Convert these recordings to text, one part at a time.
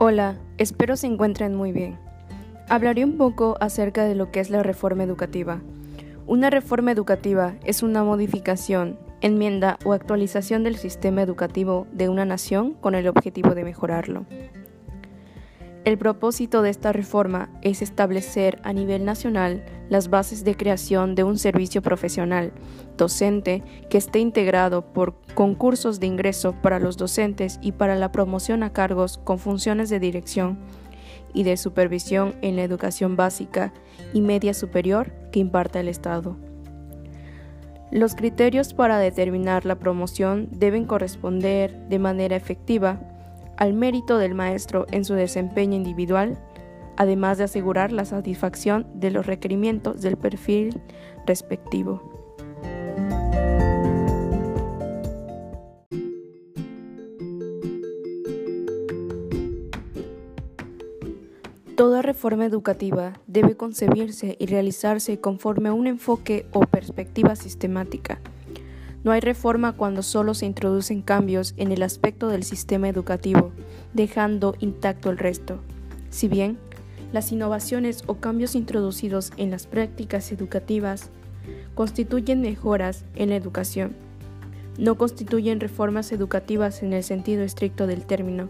Hola, espero se encuentren muy bien. Hablaré un poco acerca de lo que es la reforma educativa. Una reforma educativa es una modificación, enmienda o actualización del sistema educativo de una nación con el objetivo de mejorarlo. El propósito de esta reforma es establecer a nivel nacional las bases de creación de un servicio profesional docente que esté integrado por concursos de ingreso para los docentes y para la promoción a cargos con funciones de dirección y de supervisión en la educación básica y media superior que imparta el Estado. Los criterios para determinar la promoción deben corresponder de manera efectiva al mérito del maestro en su desempeño individual, además de asegurar la satisfacción de los requerimientos del perfil respectivo. Toda reforma educativa debe concebirse y realizarse conforme a un enfoque o perspectiva sistemática. No hay reforma cuando solo se introducen cambios en el aspecto del sistema educativo, dejando intacto el resto. Si bien las innovaciones o cambios introducidos en las prácticas educativas constituyen mejoras en la educación, no constituyen reformas educativas en el sentido estricto del término,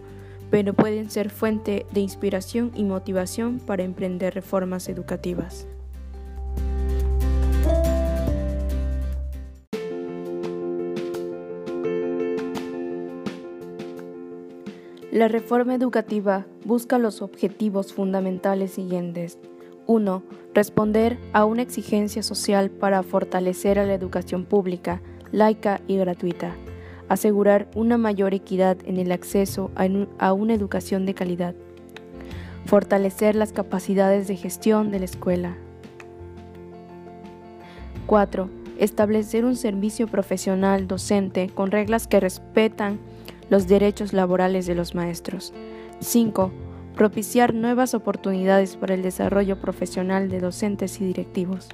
pero pueden ser fuente de inspiración y motivación para emprender reformas educativas. La reforma educativa busca los objetivos fundamentales siguientes. 1. Responder a una exigencia social para fortalecer a la educación pública, laica y gratuita asegurar una mayor equidad en el acceso a una educación de calidad, fortalecer las capacidades de gestión de la escuela. 4. Establecer un servicio profesional docente con reglas que respetan los derechos laborales de los maestros. 5. Propiciar nuevas oportunidades para el desarrollo profesional de docentes y directivos.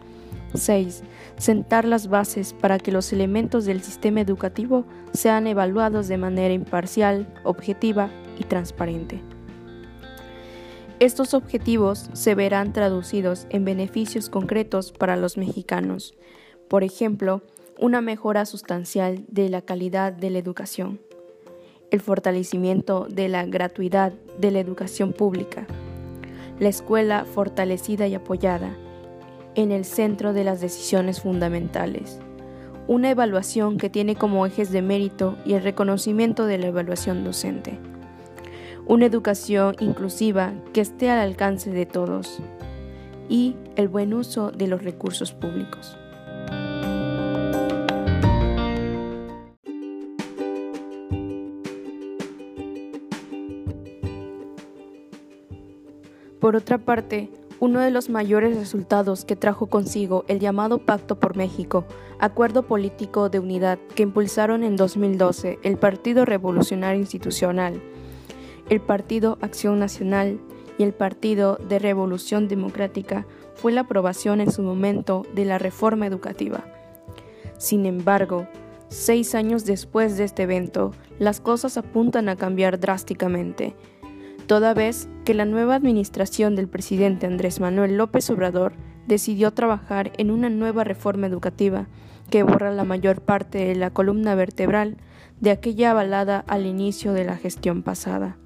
6. Sentar las bases para que los elementos del sistema educativo sean evaluados de manera imparcial, objetiva y transparente. Estos objetivos se verán traducidos en beneficios concretos para los mexicanos, por ejemplo, una mejora sustancial de la calidad de la educación, el fortalecimiento de la gratuidad de la educación pública, la escuela fortalecida y apoyada, en el centro de las decisiones fundamentales. Una evaluación que tiene como ejes de mérito y el reconocimiento de la evaluación docente. Una educación inclusiva que esté al alcance de todos. Y el buen uso de los recursos públicos. Por otra parte, uno de los mayores resultados que trajo consigo el llamado Pacto por México, acuerdo político de unidad que impulsaron en 2012 el Partido Revolucionario Institucional, el Partido Acción Nacional y el Partido de Revolución Democrática, fue la aprobación en su momento de la reforma educativa. Sin embargo, seis años después de este evento, las cosas apuntan a cambiar drásticamente toda vez que la nueva administración del presidente Andrés Manuel López Obrador decidió trabajar en una nueva reforma educativa que borra la mayor parte de la columna vertebral de aquella avalada al inicio de la gestión pasada.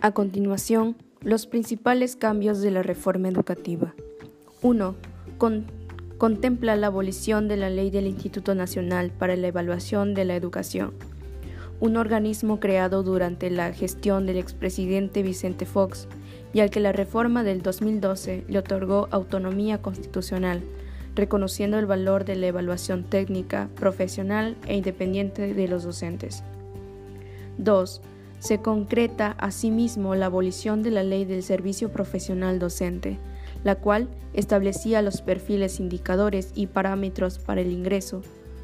A continuación, los principales cambios de la reforma educativa. 1. Con contempla la abolición de la ley del Instituto Nacional para la Evaluación de la Educación, un organismo creado durante la gestión del expresidente Vicente Fox y al que la reforma del 2012 le otorgó autonomía constitucional, reconociendo el valor de la evaluación técnica, profesional e independiente de los docentes. 2. Se concreta asimismo la abolición de la ley del servicio profesional docente, la cual establecía los perfiles indicadores y parámetros para el ingreso,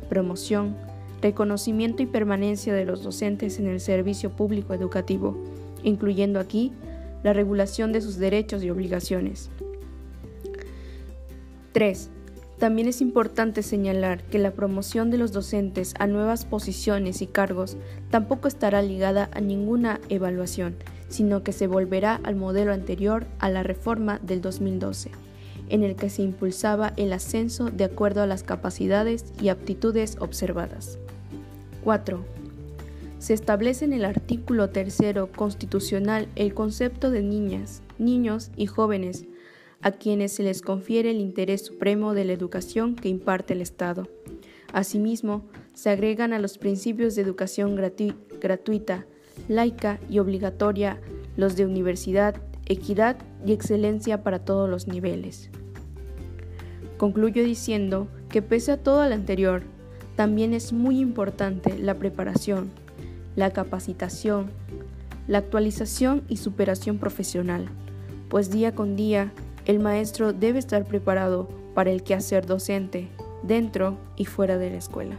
promoción, reconocimiento y permanencia de los docentes en el servicio público educativo, incluyendo aquí la regulación de sus derechos y obligaciones. 3. También es importante señalar que la promoción de los docentes a nuevas posiciones y cargos tampoco estará ligada a ninguna evaluación, sino que se volverá al modelo anterior a la reforma del 2012, en el que se impulsaba el ascenso de acuerdo a las capacidades y aptitudes observadas. 4. Se establece en el artículo tercero constitucional el concepto de niñas, niños y jóvenes, a quienes se les confiere el interés supremo de la educación que imparte el Estado. Asimismo, se agregan a los principios de educación gratuita, laica y obligatoria los de universidad, equidad y excelencia para todos los niveles. Concluyo diciendo que pese a todo lo anterior, también es muy importante la preparación, la capacitación, la actualización y superación profesional, pues día con día el maestro debe estar preparado para el quehacer docente, dentro y fuera de la escuela.